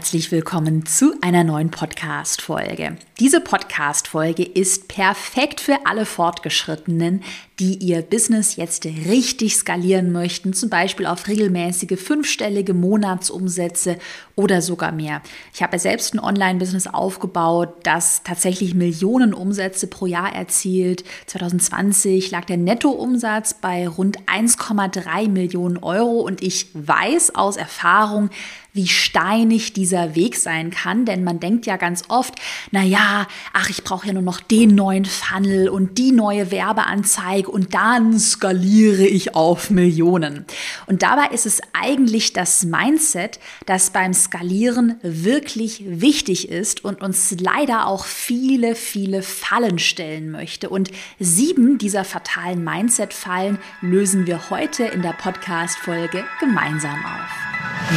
Herzlich willkommen zu einer neuen Podcast-Folge. Diese Podcast-Folge ist perfekt für alle Fortgeschrittenen, die ihr Business jetzt richtig skalieren möchten, zum Beispiel auf regelmäßige fünfstellige Monatsumsätze oder sogar mehr. Ich habe selbst ein Online-Business aufgebaut, das tatsächlich Millionen Umsätze pro Jahr erzielt. 2020 lag der Nettoumsatz bei rund 1,3 Millionen Euro und ich weiß aus Erfahrung, wie steinig dieser Weg sein kann, denn man denkt ja ganz oft, na ja, ach, ich brauche ja nur noch den neuen Funnel und die neue Werbeanzeige und dann skaliere ich auf Millionen. Und dabei ist es eigentlich das Mindset, das beim Skalieren wirklich wichtig ist und uns leider auch viele, viele Fallen stellen möchte. Und sieben dieser fatalen Mindset-Fallen lösen wir heute in der Podcast-Folge gemeinsam auf.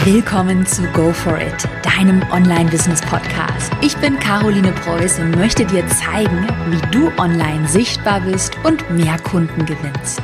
Willkommen zu Go For It, deinem Online-Business-Podcast. Ich bin Caroline Preuß und möchte dir zeigen, wie du online sichtbar bist und mehr Kunden gewinnst.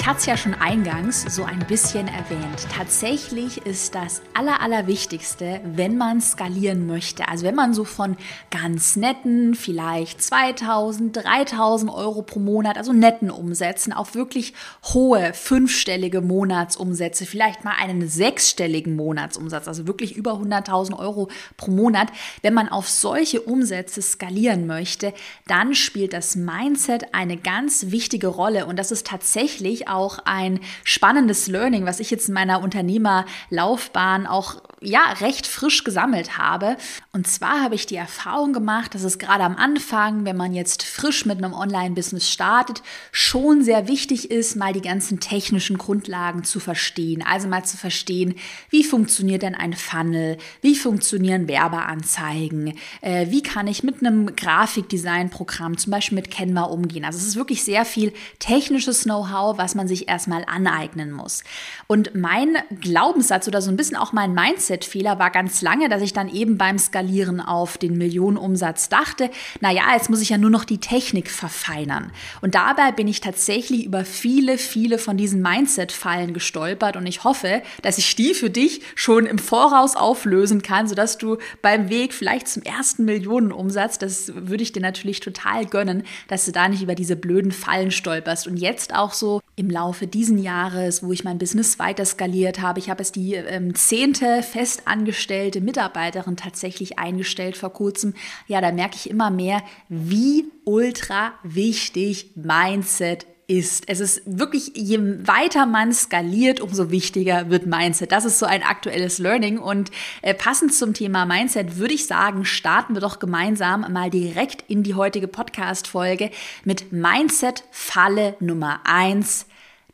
Ich hatte es ja schon eingangs so ein bisschen erwähnt. Tatsächlich ist das Aller, Allerwichtigste, wenn man skalieren möchte. Also wenn man so von ganz netten, vielleicht 2000, 3000 Euro pro Monat, also netten Umsätzen, auf wirklich hohe, fünfstellige Monatsumsätze, vielleicht mal einen sechsstelligen Monatsumsatz, also wirklich über 100.000 Euro pro Monat. Wenn man auf solche Umsätze skalieren möchte, dann spielt das Mindset eine ganz wichtige Rolle. Und das ist tatsächlich auch ein spannendes Learning, was ich jetzt in meiner Unternehmerlaufbahn auch ja recht frisch gesammelt habe. Und zwar habe ich die Erfahrung gemacht, dass es gerade am Anfang, wenn man jetzt frisch mit einem Online-Business startet, schon sehr wichtig ist, mal die ganzen technischen Grundlagen zu verstehen. Also mal zu verstehen, wie funktioniert denn ein Funnel, wie funktionieren Werbeanzeigen, äh, wie kann ich mit einem Grafikdesign-Programm, zum Beispiel mit Canva, umgehen. Also es ist wirklich sehr viel technisches Know-how, was man sich erstmal aneignen muss. Und mein Glaubenssatz oder so ein bisschen auch mein Mindset-Fehler war ganz lange, dass ich dann eben beim Skalieren auf den Millionenumsatz dachte, naja, jetzt muss ich ja nur noch die Technik verfeinern. Und dabei bin ich tatsächlich über viele, viele von diesen Mindset-Fallen gestolpert und ich hoffe, dass ich die für dich schon im Voraus auflösen kann, sodass du beim Weg vielleicht zum ersten Millionenumsatz, das würde ich dir natürlich total gönnen, dass du da nicht über diese blöden Fallen stolperst und jetzt auch so im Laufe diesen Jahres, wo ich mein Business weiter skaliert habe. Ich habe es die ähm, zehnte festangestellte Mitarbeiterin tatsächlich eingestellt vor kurzem. Ja, da merke ich immer mehr, wie ultra wichtig Mindset ist. Es ist wirklich, je weiter man skaliert, umso wichtiger wird Mindset. Das ist so ein aktuelles Learning. Und äh, passend zum Thema Mindset würde ich sagen, starten wir doch gemeinsam mal direkt in die heutige Podcast-Folge mit Mindset-Falle Nummer eins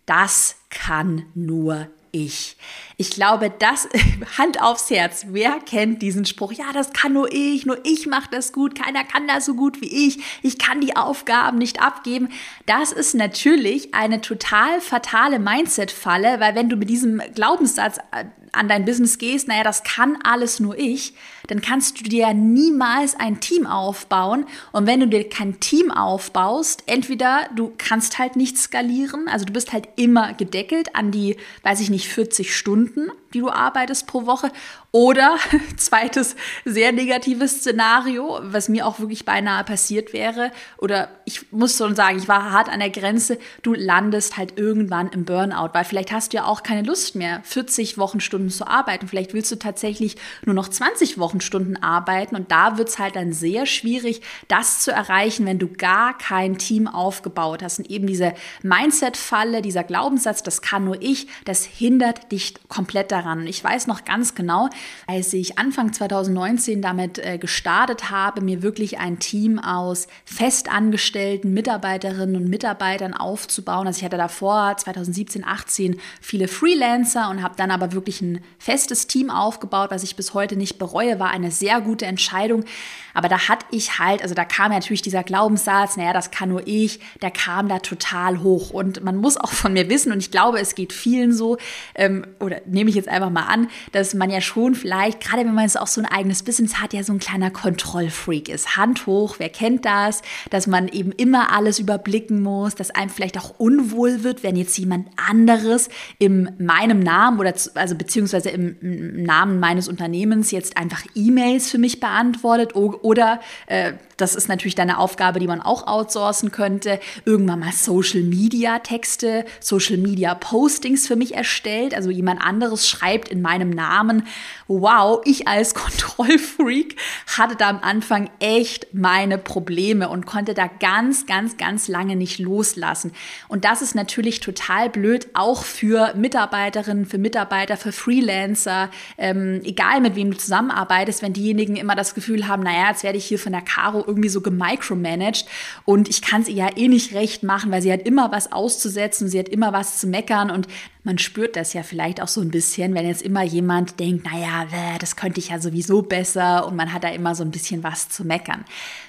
das kann nur ich. Ich glaube, das Hand aufs Herz. Wer kennt diesen Spruch? Ja, das kann nur ich, nur ich mache das gut, keiner kann das so gut wie ich. Ich kann die Aufgaben nicht abgeben. Das ist natürlich eine total fatale Mindset-Falle, weil wenn du mit diesem Glaubenssatz äh, an dein Business gehst, naja, das kann alles nur ich, dann kannst du dir niemals ein Team aufbauen. Und wenn du dir kein Team aufbaust, entweder du kannst halt nicht skalieren, also du bist halt immer gedeckelt an die, weiß ich nicht, 40 Stunden, die du arbeitest pro Woche. Oder zweites sehr negatives Szenario, was mir auch wirklich beinahe passiert wäre. Oder ich muss schon sagen, ich war hart an der Grenze. Du landest halt irgendwann im Burnout, weil vielleicht hast du ja auch keine Lust mehr, 40 Wochenstunden zu arbeiten. Vielleicht willst du tatsächlich nur noch 20 Wochenstunden arbeiten. Und da wird es halt dann sehr schwierig, das zu erreichen, wenn du gar kein Team aufgebaut hast. Und eben diese Mindset-Falle, dieser Glaubenssatz, das kann nur ich, das hindert dich komplett daran. Ich weiß noch ganz genau, als ich Anfang 2019 damit äh, gestartet habe, mir wirklich ein Team aus festangestellten Mitarbeiterinnen und Mitarbeitern aufzubauen. Also ich hatte davor 2017, 18 viele Freelancer und habe dann aber wirklich ein festes Team aufgebaut, was ich bis heute nicht bereue, war eine sehr gute Entscheidung. Aber da hatte ich halt, also da kam natürlich dieser Glaubenssatz, naja, das kann nur ich, der kam da total hoch. Und man muss auch von mir wissen, und ich glaube, es geht vielen so, ähm, oder nehme ich jetzt einfach mal an, dass man ja schon vielleicht, gerade wenn man jetzt auch so ein eigenes Business hat, ja so ein kleiner Kontrollfreak ist. Hand hoch, wer kennt das? Dass man eben immer alles überblicken muss, dass einem vielleicht auch unwohl wird, wenn jetzt jemand anderes in meinem Namen oder also beziehungsweise im, im Namen meines Unternehmens jetzt einfach E-Mails für mich beantwortet oder äh, das ist natürlich deine Aufgabe, die man auch outsourcen könnte, irgendwann mal Social Media Texte, Social Media Postings für mich erstellt, also jemand anderes schreibt in meinem Namen, wow, ich als Kontrollfreak hatte da am Anfang echt meine Probleme und konnte da ganz, ganz, ganz lange nicht loslassen. Und das ist natürlich total blöd, auch für Mitarbeiterinnen, für Mitarbeiter, für Freelancer, ähm, egal mit wem du zusammenarbeitest, wenn diejenigen immer das Gefühl haben, naja, jetzt werde ich hier von der Caro irgendwie so gemicromanaged. Und ich kann es ihr ja eh nicht recht machen, weil sie hat immer was auszusetzen, sie hat immer was zu meckern. Und man spürt das ja vielleicht auch so ein bisschen, wenn jetzt immer jemand denkt, naja, das könnte ich ja sowieso besser und man hat da immer so ein bisschen was zu meckern.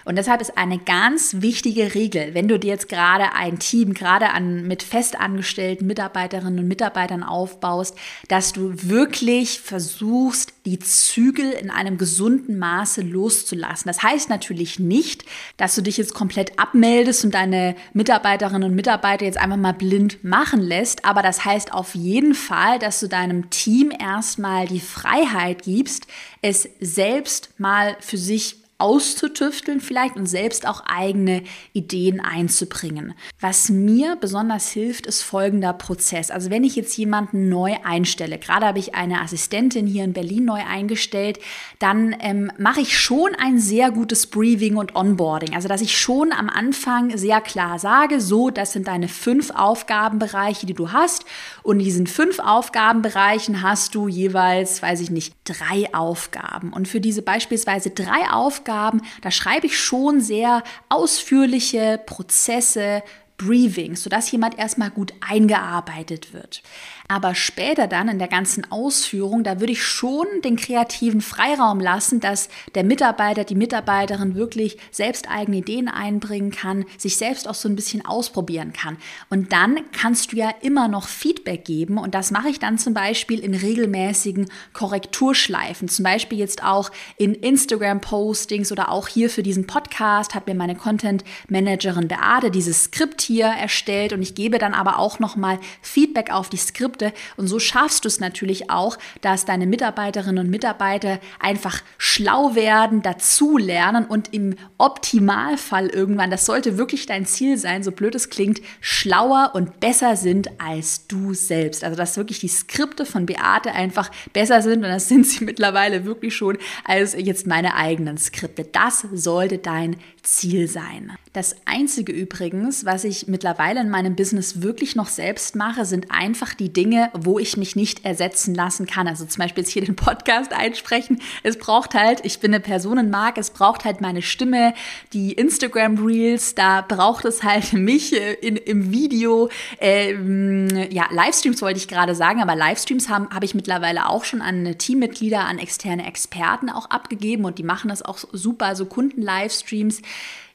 Und deshalb ist eine ganz wichtige Regel, wenn du dir jetzt gerade ein Team, gerade an, mit festangestellten Mitarbeiterinnen und Mitarbeitern aufbaust, dass du wirklich versuchst, die Zügel in einem gesunden Maße loszulassen. Das heißt natürlich nicht, dass du dich jetzt komplett abmeldest und deine Mitarbeiterinnen und Mitarbeiter jetzt einfach mal blind machen lässt, aber das heißt auf jeden Fall, dass du deinem Team erstmal die Freiheit gibst, es selbst mal für sich auszutüfteln vielleicht und selbst auch eigene Ideen einzubringen. Was mir besonders hilft, ist folgender Prozess. Also wenn ich jetzt jemanden neu einstelle, gerade habe ich eine Assistentin hier in Berlin neu eingestellt, dann ähm, mache ich schon ein sehr gutes Briefing und Onboarding. Also dass ich schon am Anfang sehr klar sage, so, das sind deine fünf Aufgabenbereiche, die du hast. Und in diesen fünf Aufgabenbereichen hast du jeweils, weiß ich nicht, drei Aufgaben. Und für diese beispielsweise drei Aufgaben Aufgaben, da schreibe ich schon sehr ausführliche Prozesse, Briefings, sodass jemand erstmal gut eingearbeitet wird. Aber später dann in der ganzen Ausführung, da würde ich schon den kreativen Freiraum lassen, dass der Mitarbeiter, die Mitarbeiterin wirklich selbst eigene Ideen einbringen kann, sich selbst auch so ein bisschen ausprobieren kann. Und dann kannst du ja immer noch Feedback geben. Und das mache ich dann zum Beispiel in regelmäßigen Korrekturschleifen. Zum Beispiel jetzt auch in Instagram-Postings oder auch hier für diesen Podcast hat mir meine Content-Managerin Beate dieses Skript hier erstellt und ich gebe dann aber auch nochmal Feedback auf die Skripte. Und so schaffst du es natürlich auch, dass deine Mitarbeiterinnen und Mitarbeiter einfach schlau werden, dazulernen und im Optimalfall irgendwann, das sollte wirklich dein Ziel sein, so blöd es klingt, schlauer und besser sind als du selbst. Also dass wirklich die Skripte von Beate einfach besser sind und das sind sie mittlerweile wirklich schon als jetzt meine eigenen Skripte. Das sollte dein Ziel sein. Das Einzige übrigens, was ich mittlerweile in meinem Business wirklich noch selbst mache, sind einfach die Dinge, wo ich mich nicht ersetzen lassen kann. Also zum Beispiel jetzt hier den Podcast einsprechen. Es braucht halt, ich bin eine Personenmark, es braucht halt meine Stimme, die Instagram Reels, da braucht es halt mich äh, in, im Video. Ähm, ja, Livestreams wollte ich gerade sagen, aber Livestreams habe hab ich mittlerweile auch schon an Teammitglieder, an externe Experten auch abgegeben und die machen das auch super, so Kunden-Livestreams.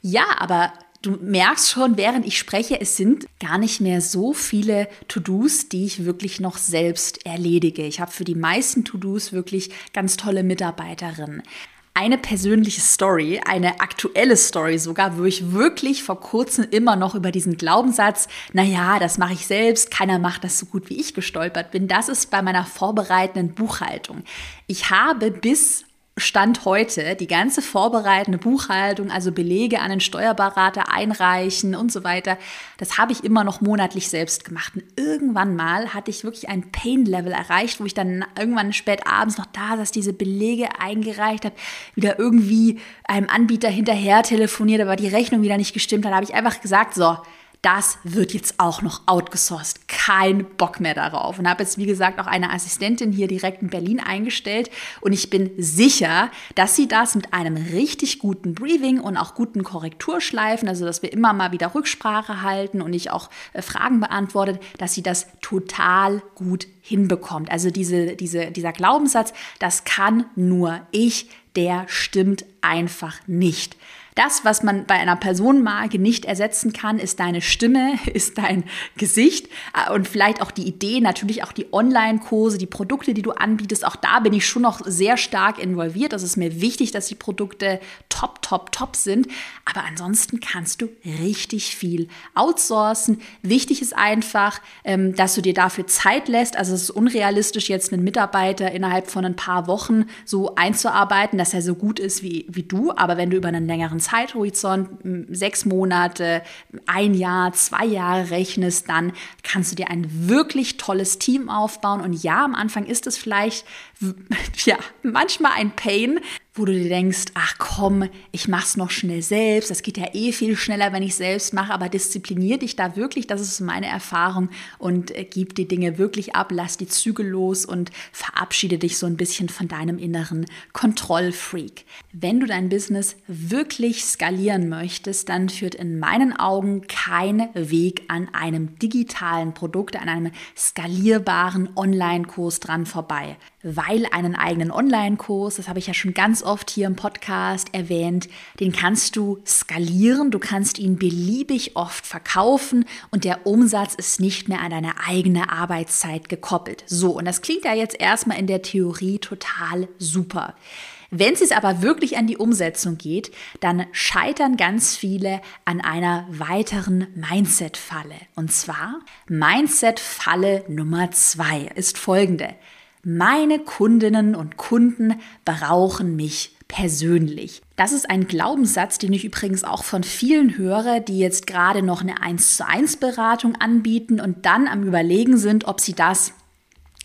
Ja, aber du merkst schon, während ich spreche, es sind gar nicht mehr so viele To-Dos, die ich wirklich noch selbst erledige. Ich habe für die meisten To-Dos wirklich ganz tolle Mitarbeiterinnen. Eine persönliche Story, eine aktuelle Story sogar, wo ich wirklich vor kurzem immer noch über diesen Glaubenssatz, naja, das mache ich selbst, keiner macht das so gut wie ich gestolpert bin. Das ist bei meiner vorbereitenden Buchhaltung. Ich habe bis Stand heute die ganze vorbereitende Buchhaltung, also Belege an den Steuerberater einreichen und so weiter, das habe ich immer noch monatlich selbst gemacht. Und irgendwann mal hatte ich wirklich ein Pain-Level erreicht, wo ich dann irgendwann spät abends noch da saß, diese Belege eingereicht habe, wieder irgendwie einem Anbieter hinterher telefoniert, aber die Rechnung wieder nicht gestimmt hat, habe ich einfach gesagt, so, das wird jetzt auch noch outgesourced. Kein Bock mehr darauf. Und habe jetzt, wie gesagt, auch eine Assistentin hier direkt in Berlin eingestellt. Und ich bin sicher, dass sie das mit einem richtig guten Briefing und auch guten Korrekturschleifen, also dass wir immer mal wieder Rücksprache halten und ich auch äh, Fragen beantwortet, dass sie das total gut hinbekommt. Also diese, diese, dieser Glaubenssatz, das kann nur ich, der stimmt einfach nicht. Das, was man bei einer Personenmarke nicht ersetzen kann, ist deine Stimme, ist dein Gesicht äh, und vielleicht auch die Idee, natürlich auch die Online-Kurse, die Produkte, die du anbietest. Auch da bin ich schon noch sehr stark involviert. Das ist mir wichtig, dass die Produkte top, top, top sind. Aber ansonsten kannst du richtig viel outsourcen. Wichtig ist einfach, ähm, dass du dir dafür Zeit lässt. Also es ist unrealistisch, jetzt einen Mitarbeiter innerhalb von ein paar Wochen so einzuarbeiten, dass er so gut ist wie, wie du. Aber wenn du über einen längeren Zeithorizont, sechs Monate, ein Jahr, zwei Jahre rechnest, dann kannst du dir ein wirklich tolles Team aufbauen. Und ja, am Anfang ist es vielleicht, ja, manchmal ein Pain, wo du dir denkst, ach komm, ich mach's noch schnell selbst, das geht ja eh viel schneller, wenn ich selbst mache, aber disziplinier dich da wirklich, das ist meine Erfahrung. Und äh, gib die Dinge wirklich ab, lass die Zügel los und verabschiede dich so ein bisschen von deinem inneren Kontrollfreak. Wenn du dein Business wirklich skalieren möchtest, dann führt in meinen Augen kein Weg an einem digitalen Produkt, an einem skalierbaren Online-Kurs dran vorbei weil einen eigenen Online-Kurs, das habe ich ja schon ganz oft hier im Podcast erwähnt, den kannst du skalieren, du kannst ihn beliebig oft verkaufen und der Umsatz ist nicht mehr an deine eigene Arbeitszeit gekoppelt. So, und das klingt ja jetzt erstmal in der Theorie total super. Wenn es aber wirklich an die Umsetzung geht, dann scheitern ganz viele an einer weiteren Mindset-Falle. Und zwar Mindset-Falle Nummer zwei ist folgende. Meine Kundinnen und Kunden brauchen mich persönlich. Das ist ein Glaubenssatz, den ich übrigens auch von vielen höre, die jetzt gerade noch eine 1 zu 1 Beratung anbieten und dann am Überlegen sind, ob sie das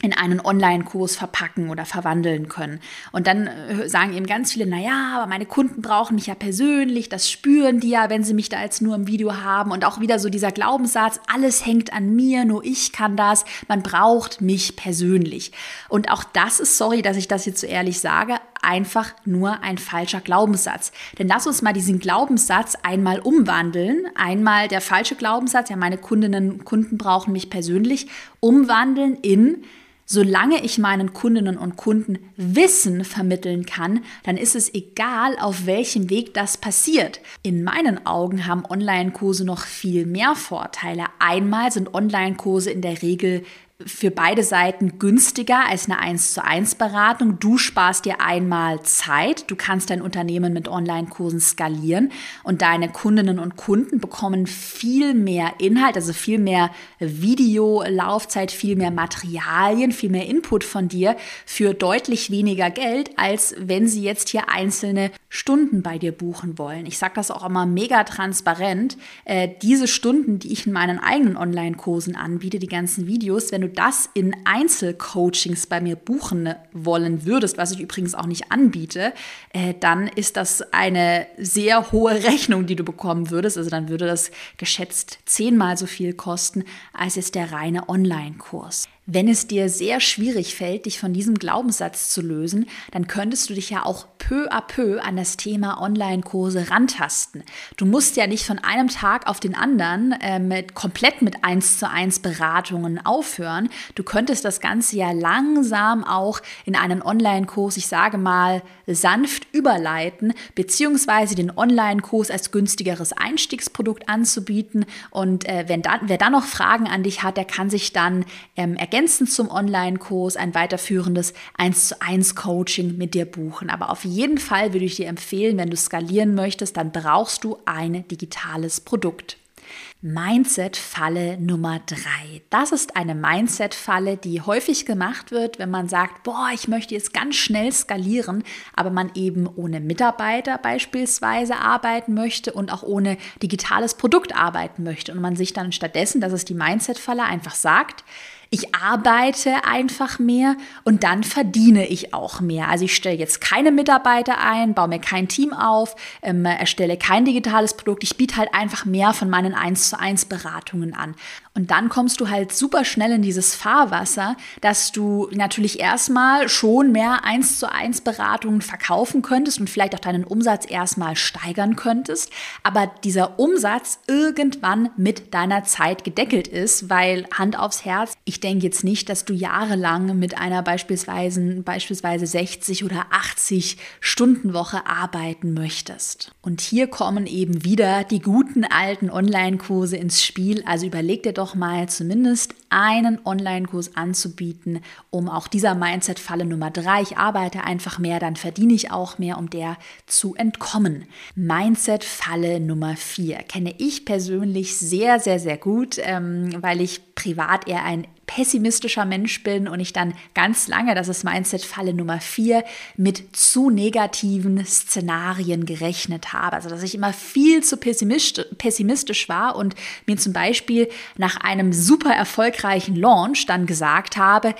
in einen Online-Kurs verpacken oder verwandeln können. Und dann äh, sagen eben ganz viele, na ja, aber meine Kunden brauchen mich ja persönlich, das spüren die ja, wenn sie mich da jetzt nur im Video haben. Und auch wieder so dieser Glaubenssatz, alles hängt an mir, nur ich kann das, man braucht mich persönlich. Und auch das ist, sorry, dass ich das jetzt so ehrlich sage, einfach nur ein falscher Glaubenssatz. Denn lass uns mal diesen Glaubenssatz einmal umwandeln. Einmal der falsche Glaubenssatz, ja, meine Kundinnen und Kunden brauchen mich persönlich, umwandeln in Solange ich meinen Kundinnen und Kunden Wissen vermitteln kann, dann ist es egal, auf welchem Weg das passiert. In meinen Augen haben Online-Kurse noch viel mehr Vorteile. Einmal sind Online-Kurse in der Regel für beide Seiten günstiger als eine 1 zu 1 Beratung. Du sparst dir einmal Zeit, du kannst dein Unternehmen mit Online-Kursen skalieren und deine Kundinnen und Kunden bekommen viel mehr Inhalt, also viel mehr Videolaufzeit, viel mehr Materialien, viel mehr Input von dir für deutlich weniger Geld, als wenn sie jetzt hier einzelne Stunden bei dir buchen wollen. Ich sage das auch immer mega transparent. Äh, diese Stunden, die ich in meinen eigenen Online-Kursen anbiete, die ganzen Videos, wenn du du das in Einzelcoachings bei mir buchen wollen würdest, was ich übrigens auch nicht anbiete, äh, dann ist das eine sehr hohe Rechnung, die du bekommen würdest. Also dann würde das geschätzt zehnmal so viel kosten als ist der reine Online-Kurs. Wenn es dir sehr schwierig fällt, dich von diesem Glaubenssatz zu lösen, dann könntest du dich ja auch peu à peu an das Thema Online-Kurse rantasten. Du musst ja nicht von einem Tag auf den anderen äh, mit, komplett mit 1 zu 1 Beratungen aufhören. Du könntest das Ganze ja langsam auch in einen Online-Kurs, ich sage mal, sanft überleiten, beziehungsweise den Online-Kurs als günstigeres Einstiegsprodukt anzubieten. Und äh, wenn da, wer da noch Fragen an dich hat, der kann sich dann ähm, ergänzen ergänzend zum Online-Kurs ein weiterführendes 1 zu 1 Coaching mit dir buchen. Aber auf jeden Fall würde ich dir empfehlen, wenn du skalieren möchtest, dann brauchst du ein digitales Produkt. Mindset-Falle Nummer drei. Das ist eine Mindset-Falle, die häufig gemacht wird, wenn man sagt, boah, ich möchte jetzt ganz schnell skalieren, aber man eben ohne Mitarbeiter beispielsweise arbeiten möchte und auch ohne digitales Produkt arbeiten möchte und man sich dann stattdessen, das ist die Mindset-Falle, einfach sagt, ich arbeite einfach mehr und dann verdiene ich auch mehr. Also ich stelle jetzt keine Mitarbeiter ein, baue mir kein Team auf, ähm, erstelle kein digitales Produkt. Ich biete halt einfach mehr von meinen 1 zu 1 Beratungen an. Und dann kommst du halt super schnell in dieses Fahrwasser, dass du natürlich erstmal schon mehr eins zu eins Beratungen verkaufen könntest und vielleicht auch deinen Umsatz erstmal steigern könntest, aber dieser Umsatz irgendwann mit deiner Zeit gedeckelt ist, weil Hand aufs Herz, ich denke jetzt nicht, dass du jahrelang mit einer beispielsweise, beispielsweise 60 oder 80 Stunden Woche arbeiten möchtest. Und hier kommen eben wieder die guten alten Online-Kurse ins Spiel. Also überleg dir doch doch mal zumindest einen Online-Kurs anzubieten, um auch dieser Mindset-Falle Nummer drei, ich arbeite einfach mehr, dann verdiene ich auch mehr, um der zu entkommen. Mindset-Falle Nummer vier kenne ich persönlich sehr, sehr, sehr gut, ähm, weil ich privat eher ein pessimistischer Mensch bin und ich dann ganz lange, das ist Mindset-Falle Nummer vier, mit zu negativen Szenarien gerechnet habe. Also dass ich immer viel zu pessimistisch war und mir zum Beispiel nach einem super erfolgreichen Launch dann gesagt habe,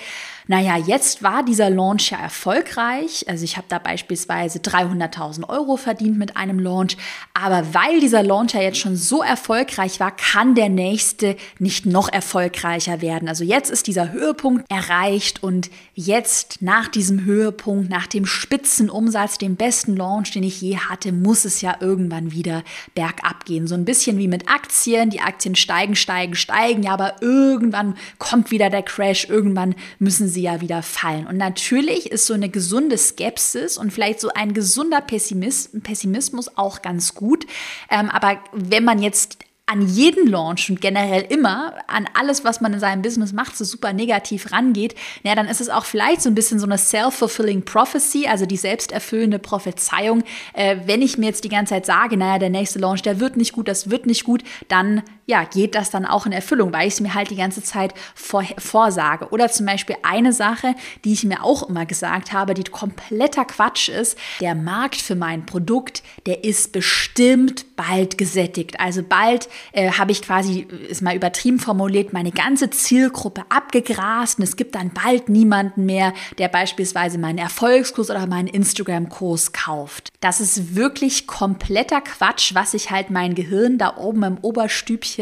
naja, jetzt war dieser Launch ja erfolgreich. Also ich habe da beispielsweise 300.000 Euro verdient mit einem Launch. Aber weil dieser Launch ja jetzt schon so erfolgreich war, kann der nächste nicht noch erfolgreicher werden. Also jetzt ist dieser Höhepunkt erreicht und jetzt nach diesem Höhepunkt, nach dem Spitzenumsatz, dem besten Launch, den ich je hatte, muss es ja irgendwann wieder bergab gehen. So ein bisschen wie mit Aktien. Die Aktien steigen, steigen, steigen. Ja, aber irgendwann kommt wieder der Crash. Irgendwann müssen sie sie ja wieder fallen. Und natürlich ist so eine gesunde Skepsis und vielleicht so ein gesunder Pessimismus auch ganz gut. Ähm, aber wenn man jetzt an jeden Launch und generell immer an alles, was man in seinem Business macht, so super negativ rangeht, ja, dann ist es auch vielleicht so ein bisschen so eine self-fulfilling prophecy, also die selbsterfüllende Prophezeiung. Äh, wenn ich mir jetzt die ganze Zeit sage, naja, der nächste Launch, der wird nicht gut, das wird nicht gut, dann ja, geht das dann auch in Erfüllung, weil ich es mir halt die ganze Zeit vor, vorsage. Oder zum Beispiel eine Sache, die ich mir auch immer gesagt habe, die kompletter Quatsch ist, der Markt für mein Produkt, der ist bestimmt bald gesättigt. Also bald äh, habe ich quasi, ist mal übertrieben formuliert, meine ganze Zielgruppe abgegrast und es gibt dann bald niemanden mehr, der beispielsweise meinen Erfolgskurs oder meinen Instagram-Kurs kauft. Das ist wirklich kompletter Quatsch, was sich halt mein Gehirn da oben im Oberstübchen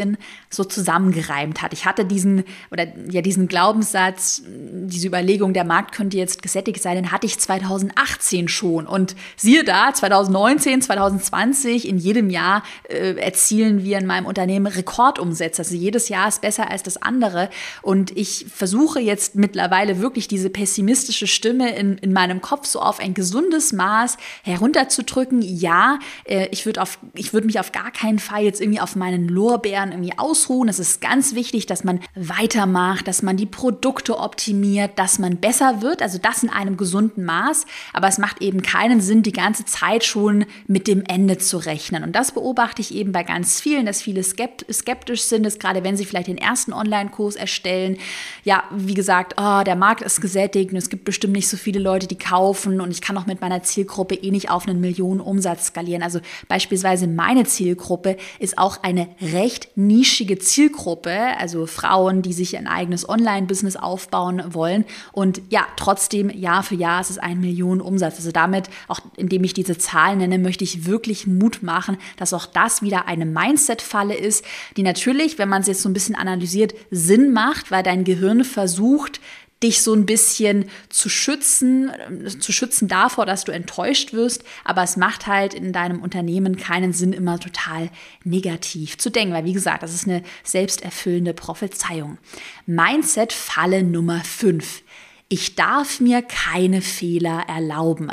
so zusammengereimt hat. Ich hatte diesen oder ja diesen Glaubenssatz, diese Überlegung, der Markt könnte jetzt gesättigt sein, den hatte ich 2018 schon und siehe da, 2019, 2020 in jedem Jahr äh, erzielen wir in meinem Unternehmen Rekordumsätze. Also jedes Jahr ist besser als das andere. Und ich versuche jetzt mittlerweile wirklich diese pessimistische Stimme in, in meinem Kopf so auf ein gesundes Maß herunterzudrücken. Ja, äh, ich würde auf, ich würde mich auf gar keinen Fall jetzt irgendwie auf meinen Lorbeeren irgendwie ausruhen. Es ist ganz wichtig, dass man weitermacht, dass man die Produkte optimiert, dass man besser wird. Also das in einem gesunden Maß. Aber es macht eben keinen Sinn, die ganze Zeit schon mit dem Ende zu rechnen. Und das beobachte ich eben bei ganz vielen, dass viele skeptisch sind, ist gerade wenn sie vielleicht den ersten Online-Kurs erstellen. Ja, wie gesagt, oh, der Markt ist gesättigt und es gibt bestimmt nicht so viele Leute, die kaufen und ich kann auch mit meiner Zielgruppe eh nicht auf einen Millionen Umsatz skalieren. Also beispielsweise meine Zielgruppe ist auch eine recht nischige Zielgruppe, also Frauen, die sich ein eigenes Online-Business aufbauen wollen und ja, trotzdem Jahr für Jahr ist es ein Millionen Umsatz. Also damit, auch indem ich diese Zahlen nenne, möchte ich wirklich Mut machen, dass auch das wieder eine Mindset-Falle ist, die natürlich, wenn man es jetzt so ein bisschen analysiert, Sinn macht, weil dein Gehirn versucht, dich so ein bisschen zu schützen, zu schützen davor, dass du enttäuscht wirst. Aber es macht halt in deinem Unternehmen keinen Sinn, immer total negativ zu denken, weil wie gesagt, das ist eine selbsterfüllende Prophezeiung. Mindset Falle Nummer 5. Ich darf mir keine Fehler erlauben.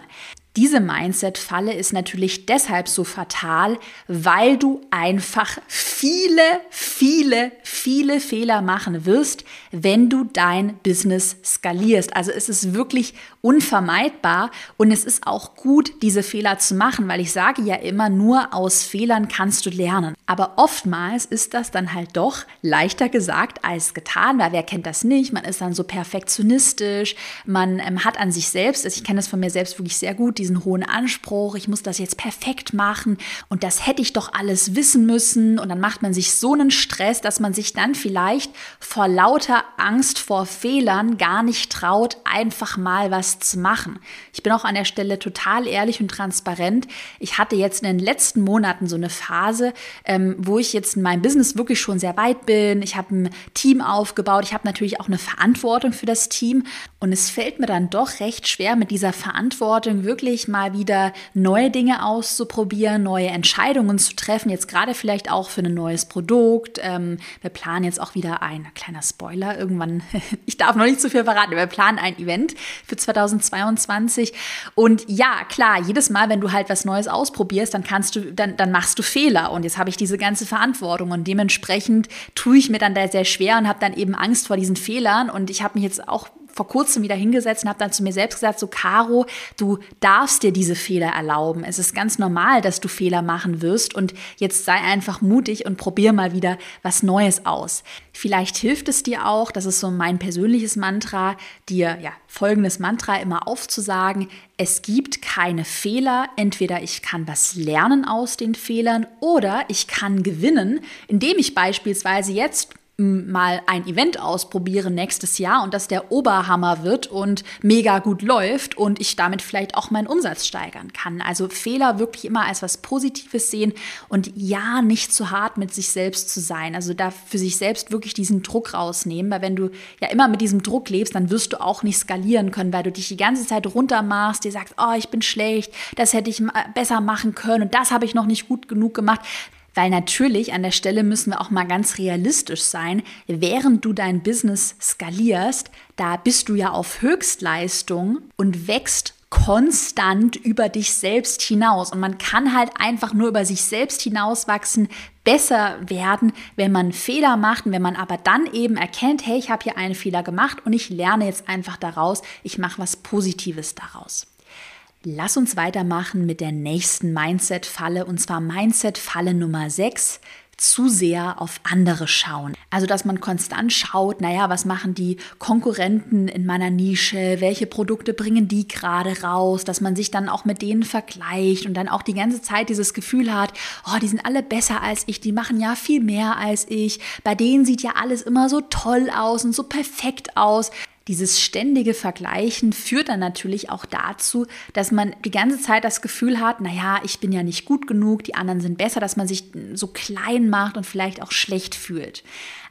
Diese Mindset-Falle ist natürlich deshalb so fatal, weil du einfach viele, viele, viele Fehler machen wirst, wenn du dein Business skalierst. Also es ist wirklich unvermeidbar und es ist auch gut, diese Fehler zu machen, weil ich sage ja immer, nur aus Fehlern kannst du lernen. Aber oftmals ist das dann halt doch leichter gesagt als getan, weil wer kennt das nicht? Man ist dann so perfektionistisch, man ähm, hat an sich selbst, also ich kenne das von mir selbst wirklich sehr gut, diesen hohen Anspruch, ich muss das jetzt perfekt machen und das hätte ich doch alles wissen müssen und dann macht man sich so einen Stress, dass man sich dann vielleicht vor lauter Angst vor Fehlern gar nicht traut, einfach mal was zu machen. Ich bin auch an der Stelle total ehrlich und transparent. Ich hatte jetzt in den letzten Monaten so eine Phase, ähm, wo ich jetzt in meinem Business wirklich schon sehr weit bin. Ich habe ein Team aufgebaut. Ich habe natürlich auch eine Verantwortung für das Team. Und es fällt mir dann doch recht schwer, mit dieser Verantwortung wirklich mal wieder neue Dinge auszuprobieren, neue Entscheidungen zu treffen. Jetzt gerade vielleicht auch für ein neues Produkt. Ähm, wir planen jetzt auch wieder ein kleiner Spoiler. Irgendwann, ich darf noch nicht zu viel verraten, wir planen ein Event für 2022. Und ja, klar, jedes Mal, wenn du halt was Neues ausprobierst, dann kannst du, dann, dann machst du Fehler. Und jetzt habe ich diese ganze Verantwortung. Und dementsprechend tue ich mir dann da sehr schwer und habe dann eben Angst vor diesen Fehlern. Und ich habe mich jetzt auch vor kurzem wieder hingesetzt und habe dann zu mir selbst gesagt, so Caro, du darfst dir diese Fehler erlauben. Es ist ganz normal, dass du Fehler machen wirst und jetzt sei einfach mutig und probier mal wieder was Neues aus. Vielleicht hilft es dir auch, das ist so mein persönliches Mantra, dir ja folgendes Mantra immer aufzusagen, es gibt keine Fehler, entweder ich kann was lernen aus den Fehlern oder ich kann gewinnen, indem ich beispielsweise jetzt mal ein Event ausprobieren nächstes Jahr und dass der Oberhammer wird und mega gut läuft und ich damit vielleicht auch meinen Umsatz steigern kann. Also Fehler wirklich immer als was Positives sehen und ja, nicht zu hart mit sich selbst zu sein. Also da für sich selbst wirklich diesen Druck rausnehmen, weil wenn du ja immer mit diesem Druck lebst, dann wirst du auch nicht skalieren können, weil du dich die ganze Zeit runtermachst, dir sagst, oh, ich bin schlecht, das hätte ich besser machen können und das habe ich noch nicht gut genug gemacht. Weil natürlich an der Stelle müssen wir auch mal ganz realistisch sein. Während du dein Business skalierst, da bist du ja auf Höchstleistung und wächst konstant über dich selbst hinaus. Und man kann halt einfach nur über sich selbst hinauswachsen, besser werden, wenn man Fehler macht und wenn man aber dann eben erkennt, hey, ich habe hier einen Fehler gemacht und ich lerne jetzt einfach daraus, ich mache was Positives daraus. Lass uns weitermachen mit der nächsten Mindset-Falle und zwar Mindset-Falle Nummer 6 zu sehr auf andere schauen. Also, dass man konstant schaut, naja, was machen die Konkurrenten in meiner Nische, welche Produkte bringen die gerade raus, dass man sich dann auch mit denen vergleicht und dann auch die ganze Zeit dieses Gefühl hat, oh, die sind alle besser als ich, die machen ja viel mehr als ich, bei denen sieht ja alles immer so toll aus und so perfekt aus. Dieses ständige Vergleichen führt dann natürlich auch dazu, dass man die ganze Zeit das Gefühl hat, naja, ich bin ja nicht gut genug, die anderen sind besser, dass man sich so klein macht und vielleicht auch schlecht fühlt.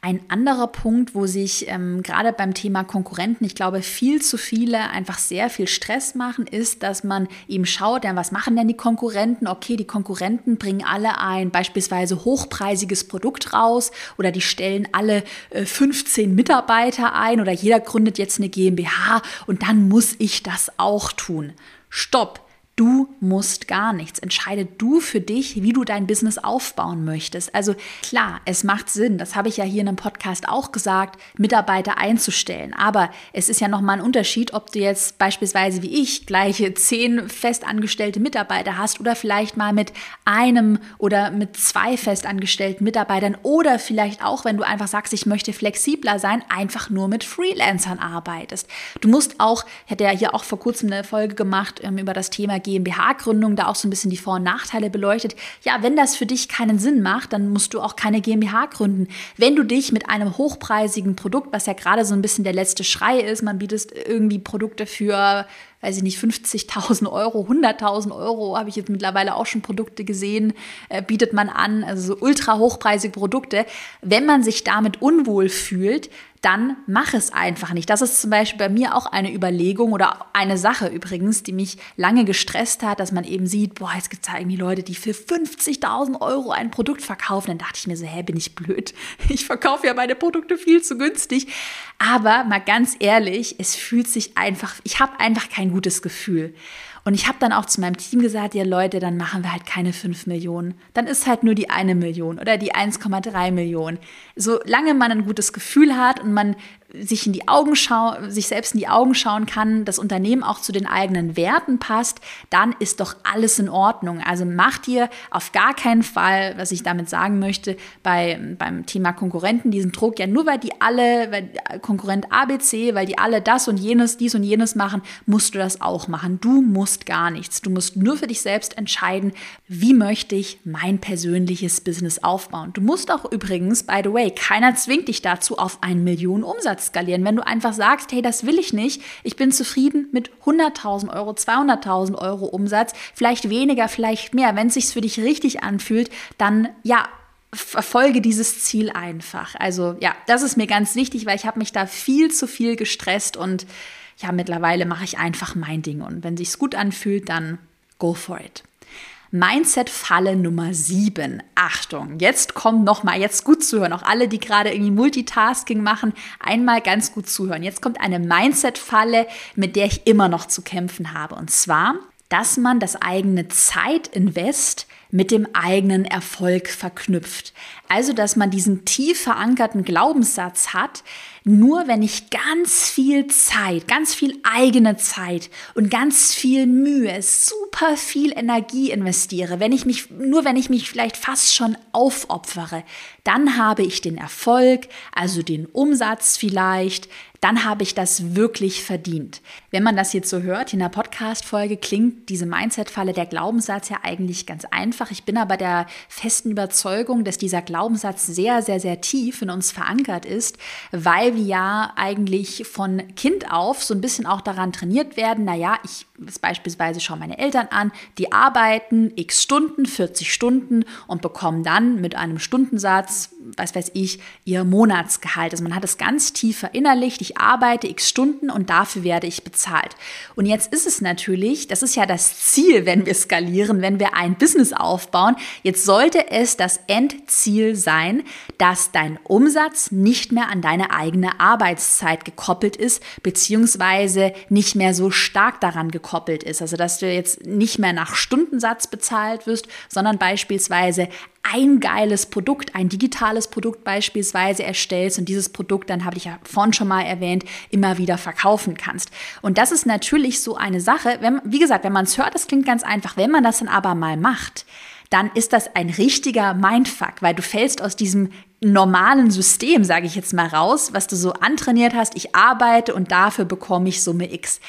Ein anderer Punkt, wo sich ähm, gerade beim Thema Konkurrenten, ich glaube, viel zu viele einfach sehr viel Stress machen, ist, dass man eben schaut, ja, was machen denn die Konkurrenten? Okay, die Konkurrenten bringen alle ein beispielsweise hochpreisiges Produkt raus oder die stellen alle äh, 15 Mitarbeiter ein oder jeder gründet jetzt eine GmbH und dann muss ich das auch tun. Stopp! Du musst gar nichts. Entscheide du für dich, wie du dein Business aufbauen möchtest. Also klar, es macht Sinn, das habe ich ja hier in einem Podcast auch gesagt, Mitarbeiter einzustellen. Aber es ist ja nochmal ein Unterschied, ob du jetzt beispielsweise wie ich gleiche zehn festangestellte Mitarbeiter hast oder vielleicht mal mit einem oder mit zwei festangestellten Mitarbeitern oder vielleicht auch, wenn du einfach sagst, ich möchte flexibler sein, einfach nur mit Freelancern arbeitest. Du musst auch, ich hatte ja hier auch vor kurzem eine Folge gemacht ähm, über das Thema GmbH-Gründung da auch so ein bisschen die Vor- und Nachteile beleuchtet. Ja, wenn das für dich keinen Sinn macht, dann musst du auch keine GmbH gründen. Wenn du dich mit einem hochpreisigen Produkt, was ja gerade so ein bisschen der letzte Schrei ist, man bietet irgendwie Produkte für weiß ich nicht, 50.000 Euro, 100.000 Euro, habe ich jetzt mittlerweile auch schon Produkte gesehen, äh, bietet man an, also so ultra hochpreisige Produkte. Wenn man sich damit unwohl fühlt, dann mach es einfach nicht. Das ist zum Beispiel bei mir auch eine Überlegung oder eine Sache übrigens, die mich lange gestresst hat, dass man eben sieht, boah, jetzt gibt es irgendwie Leute, die für 50.000 Euro ein Produkt verkaufen. Dann dachte ich mir so, hä, bin ich blöd? Ich verkaufe ja meine Produkte viel zu günstig. Aber mal ganz ehrlich, es fühlt sich einfach, ich habe einfach kein gutes Gefühl. Und ich habe dann auch zu meinem Team gesagt, ja Leute, dann machen wir halt keine 5 Millionen. Dann ist halt nur die eine Million oder die 1,3 Millionen. Solange man ein gutes Gefühl hat und man sich in die Augen schauen, sich selbst in die Augen schauen kann, das Unternehmen auch zu den eigenen Werten passt, dann ist doch alles in Ordnung. Also macht ihr auf gar keinen Fall, was ich damit sagen möchte, bei, beim Thema Konkurrenten diesen Druck, ja nur weil die alle, weil Konkurrent ABC, weil die alle das und jenes, dies und jenes machen, musst du das auch machen. Du musst gar nichts. Du musst nur für dich selbst entscheiden, wie möchte ich mein persönliches Business aufbauen. Du musst auch übrigens, by the way, keiner zwingt dich dazu, auf einen Millionen Umsatz skalieren. Wenn du einfach sagst, hey, das will ich nicht, ich bin zufrieden mit 100.000 Euro, 200.000 Euro Umsatz, vielleicht weniger, vielleicht mehr. Wenn es sich für dich richtig anfühlt, dann ja, verfolge dieses Ziel einfach. Also ja, das ist mir ganz wichtig, weil ich habe mich da viel zu viel gestresst und ja, mittlerweile mache ich einfach mein Ding und wenn sich's gut anfühlt, dann go for it. Mindset-Falle Nummer 7. Achtung, jetzt kommt nochmal, jetzt gut zuhören. Auch alle, die gerade irgendwie Multitasking machen, einmal ganz gut zuhören. Jetzt kommt eine Mindset-Falle, mit der ich immer noch zu kämpfen habe. Und zwar, dass man das eigene Zeitinvest mit dem eigenen Erfolg verknüpft. Also, dass man diesen tief verankerten Glaubenssatz hat, nur wenn ich ganz viel Zeit, ganz viel eigene Zeit und ganz viel Mühe, super viel Energie investiere, wenn ich mich, nur wenn ich mich vielleicht fast schon aufopfere, dann habe ich den Erfolg, also den Umsatz vielleicht, dann habe ich das wirklich verdient. Wenn man das jetzt so hört, in der Podcast-Folge klingt diese Mindset-Falle, der Glaubenssatz ja eigentlich ganz einfach. Ich bin aber der festen Überzeugung, dass dieser Glaubenssatz sehr, sehr, sehr tief in uns verankert ist, weil wir ja eigentlich von Kind auf so ein bisschen auch daran trainiert werden, naja, ich beispielsweise schaue meine Eltern an, die arbeiten x Stunden, 40 Stunden und bekommen dann mit einem Stundensatz, was weiß ich, ihr Monatsgehalt. Also man hat es ganz tief verinnerlicht, ich arbeite x Stunden und dafür werde ich bezahlt. Und jetzt ist es natürlich, das ist ja das Ziel, wenn wir skalieren, wenn wir ein Business aufbauen, jetzt sollte es das Endziel sein, dass dein Umsatz nicht mehr an deine eigene Arbeitszeit gekoppelt ist, beziehungsweise nicht mehr so stark daran gekoppelt gekoppelt ist. Also dass du jetzt nicht mehr nach Stundensatz bezahlt wirst, sondern beispielsweise ein geiles Produkt, ein digitales Produkt beispielsweise erstellst und dieses Produkt, dann habe ich ja vorhin schon mal erwähnt, immer wieder verkaufen kannst. Und das ist natürlich so eine Sache, wenn, wie gesagt, wenn man es hört, das klingt ganz einfach, wenn man das dann aber mal macht, dann ist das ein richtiger Mindfuck, weil du fällst aus diesem normalen System, sage ich jetzt mal raus, was du so antrainiert hast, ich arbeite und dafür bekomme ich Summe X.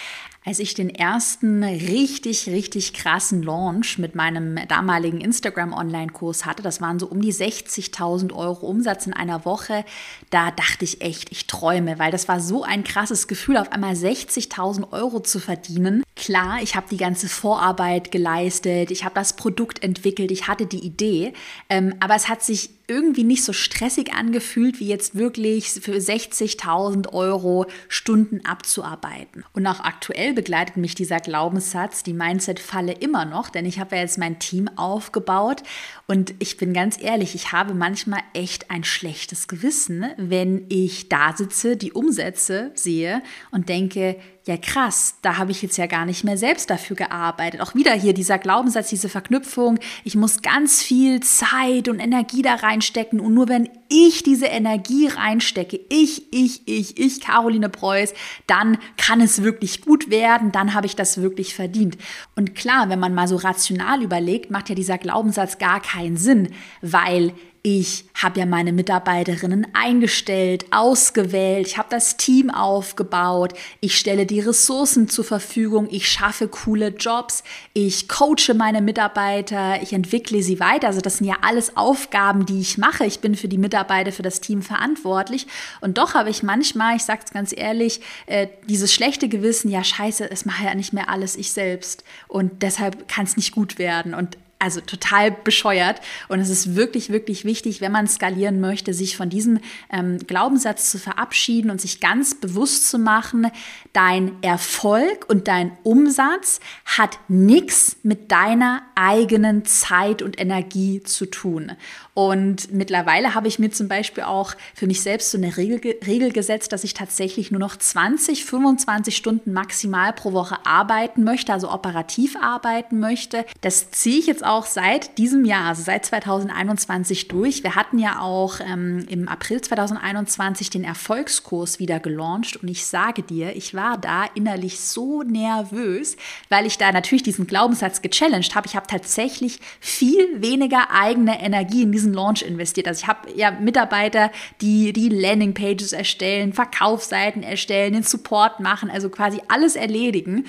Als ich den ersten richtig, richtig krassen Launch mit meinem damaligen Instagram-Online-Kurs hatte, das waren so um die 60.000 Euro Umsatz in einer Woche, da dachte ich echt, ich träume, weil das war so ein krasses Gefühl, auf einmal 60.000 Euro zu verdienen. Klar, ich habe die ganze Vorarbeit geleistet, ich habe das Produkt entwickelt, ich hatte die Idee, ähm, aber es hat sich irgendwie nicht so stressig angefühlt, wie jetzt wirklich für 60.000 Euro Stunden abzuarbeiten. Und auch aktuell begleitet mich dieser Glaubenssatz, die Mindset-Falle immer noch, denn ich habe ja jetzt mein Team aufgebaut und ich bin ganz ehrlich, ich habe manchmal echt ein schlechtes Gewissen, wenn ich da sitze, die Umsätze sehe und denke, ja krass, da habe ich jetzt ja gar nicht mehr selbst dafür gearbeitet. Auch wieder hier dieser Glaubenssatz, diese Verknüpfung, ich muss ganz viel Zeit und Energie da reinstecken und nur wenn ich diese Energie reinstecke, ich, ich, ich, ich, Caroline Preuß, dann kann es wirklich gut werden, dann habe ich das wirklich verdient. Und klar, wenn man mal so rational überlegt, macht ja dieser Glaubenssatz gar keinen Sinn, weil ich habe ja meine Mitarbeiterinnen eingestellt, ausgewählt, ich habe das Team aufgebaut, ich stelle die Ressourcen zur Verfügung, ich schaffe coole Jobs, ich coache meine Mitarbeiter, ich entwickle sie weiter. Also das sind ja alles Aufgaben, die ich mache. Ich bin für die Mitarbeiter, für das Team verantwortlich. Und doch habe ich manchmal, ich sage es ganz ehrlich, äh, dieses schlechte Gewissen, ja scheiße, es mache ja nicht mehr alles ich selbst. Und deshalb kann es nicht gut werden. Und also total bescheuert. Und es ist wirklich, wirklich wichtig, wenn man skalieren möchte, sich von diesem ähm, Glaubenssatz zu verabschieden und sich ganz bewusst zu machen, dein Erfolg und dein Umsatz hat nichts mit deiner eigenen Zeit und Energie zu tun. Und mittlerweile habe ich mir zum Beispiel auch für mich selbst so eine Regel, Regel gesetzt, dass ich tatsächlich nur noch 20, 25 Stunden maximal pro Woche arbeiten möchte, also operativ arbeiten möchte. Das ziehe ich jetzt auch seit diesem Jahr, also seit 2021 durch. Wir hatten ja auch ähm, im April 2021 den Erfolgskurs wieder gelauncht und ich sage dir, ich war da innerlich so nervös, weil ich da natürlich diesen Glaubenssatz gechallenged habe. Ich habe tatsächlich viel weniger eigene Energie in diesen Launch investiert. Also ich habe ja Mitarbeiter, die die Landingpages erstellen, Verkaufsseiten erstellen, den Support machen, also quasi alles erledigen.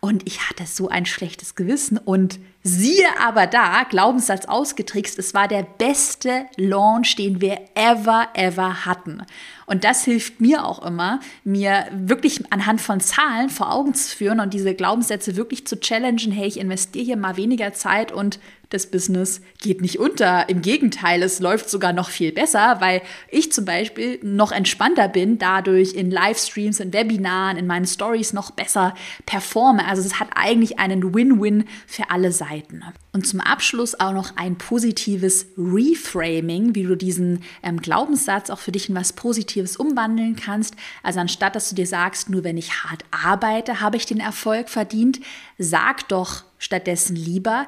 Und ich hatte so ein schlechtes Gewissen und siehe aber da, Glaubenssatz ausgetrickst, es war der beste Launch, den wir ever, ever hatten. Und das hilft mir auch immer, mir wirklich anhand von Zahlen vor Augen zu führen und diese Glaubenssätze wirklich zu challengen. Hey, ich investiere hier mal weniger Zeit und das Business geht nicht unter. Im Gegenteil, es läuft sogar noch viel besser, weil ich zum Beispiel noch entspannter bin, dadurch in Livestreams, in Webinaren, in meinen Stories noch besser performe. Also es hat eigentlich einen Win-Win für alle Seiten. Und zum Abschluss auch noch ein positives Reframing, wie du diesen ähm, Glaubenssatz auch für dich in was Positives umwandeln kannst. Also anstatt dass du dir sagst, nur wenn ich hart arbeite, habe ich den Erfolg verdient, sag doch stattdessen lieber,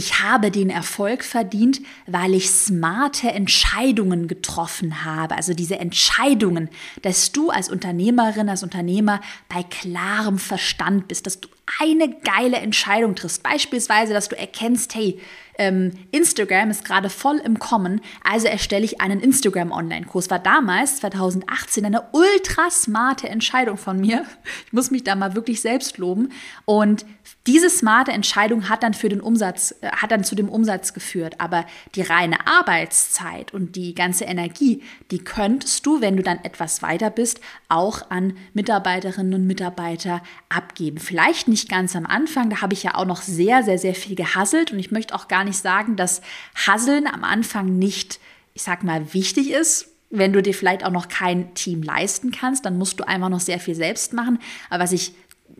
ich habe den Erfolg verdient, weil ich smarte Entscheidungen getroffen habe. Also diese Entscheidungen, dass du als Unternehmerin, als Unternehmer bei klarem Verstand bist, dass du eine geile Entscheidung triffst. Beispielsweise, dass du erkennst, hey, ähm, Instagram ist gerade voll im Kommen, also erstelle ich einen Instagram-Online-Kurs. War damals, 2018, eine ultra smarte Entscheidung von mir. Ich muss mich da mal wirklich selbst loben. Und diese smarte Entscheidung hat dann für den Umsatz, äh, hat dann zu dem Umsatz geführt. Aber die reine Arbeitszeit und die ganze Energie, die könntest du, wenn du dann etwas weiter bist, auch an Mitarbeiterinnen und Mitarbeiter abgeben. Vielleicht nicht ganz am Anfang, da habe ich ja auch noch sehr, sehr, sehr viel gehasselt und ich möchte auch gar nicht sagen, dass Hasseln am Anfang nicht, ich sag mal, wichtig ist. Wenn du dir vielleicht auch noch kein Team leisten kannst, dann musst du einfach noch sehr viel selbst machen. Aber was ich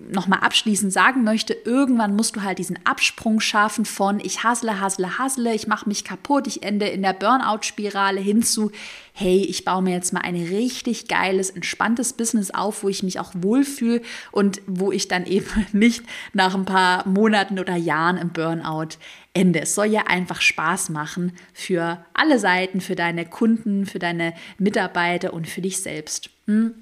nochmal abschließend sagen möchte, irgendwann musst du halt diesen Absprung schaffen von ich hasle, hasle, hasle, ich mache mich kaputt, ich ende in der Burnout-Spirale hinzu, hey, ich baue mir jetzt mal ein richtig geiles, entspanntes Business auf, wo ich mich auch wohlfühle und wo ich dann eben nicht nach ein paar Monaten oder Jahren im Burnout ende. Es soll ja einfach Spaß machen für alle Seiten, für deine Kunden, für deine Mitarbeiter und für dich selbst. Hm?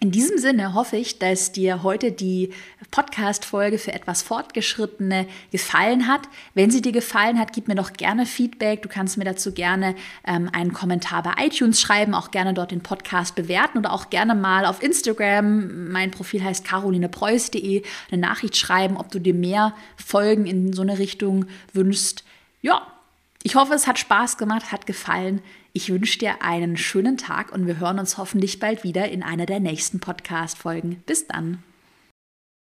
In diesem Sinne hoffe ich, dass dir heute die Podcast-Folge für etwas Fortgeschrittene gefallen hat. Wenn sie dir gefallen hat, gib mir doch gerne Feedback. Du kannst mir dazu gerne ähm, einen Kommentar bei iTunes schreiben, auch gerne dort den Podcast bewerten oder auch gerne mal auf Instagram, mein Profil heißt carolinepreuß.de, eine Nachricht schreiben, ob du dir mehr Folgen in so eine Richtung wünschst. Ja, ich hoffe, es hat Spaß gemacht, hat gefallen. Ich wünsche dir einen schönen Tag und wir hören uns hoffentlich bald wieder in einer der nächsten Podcast-Folgen. Bis dann.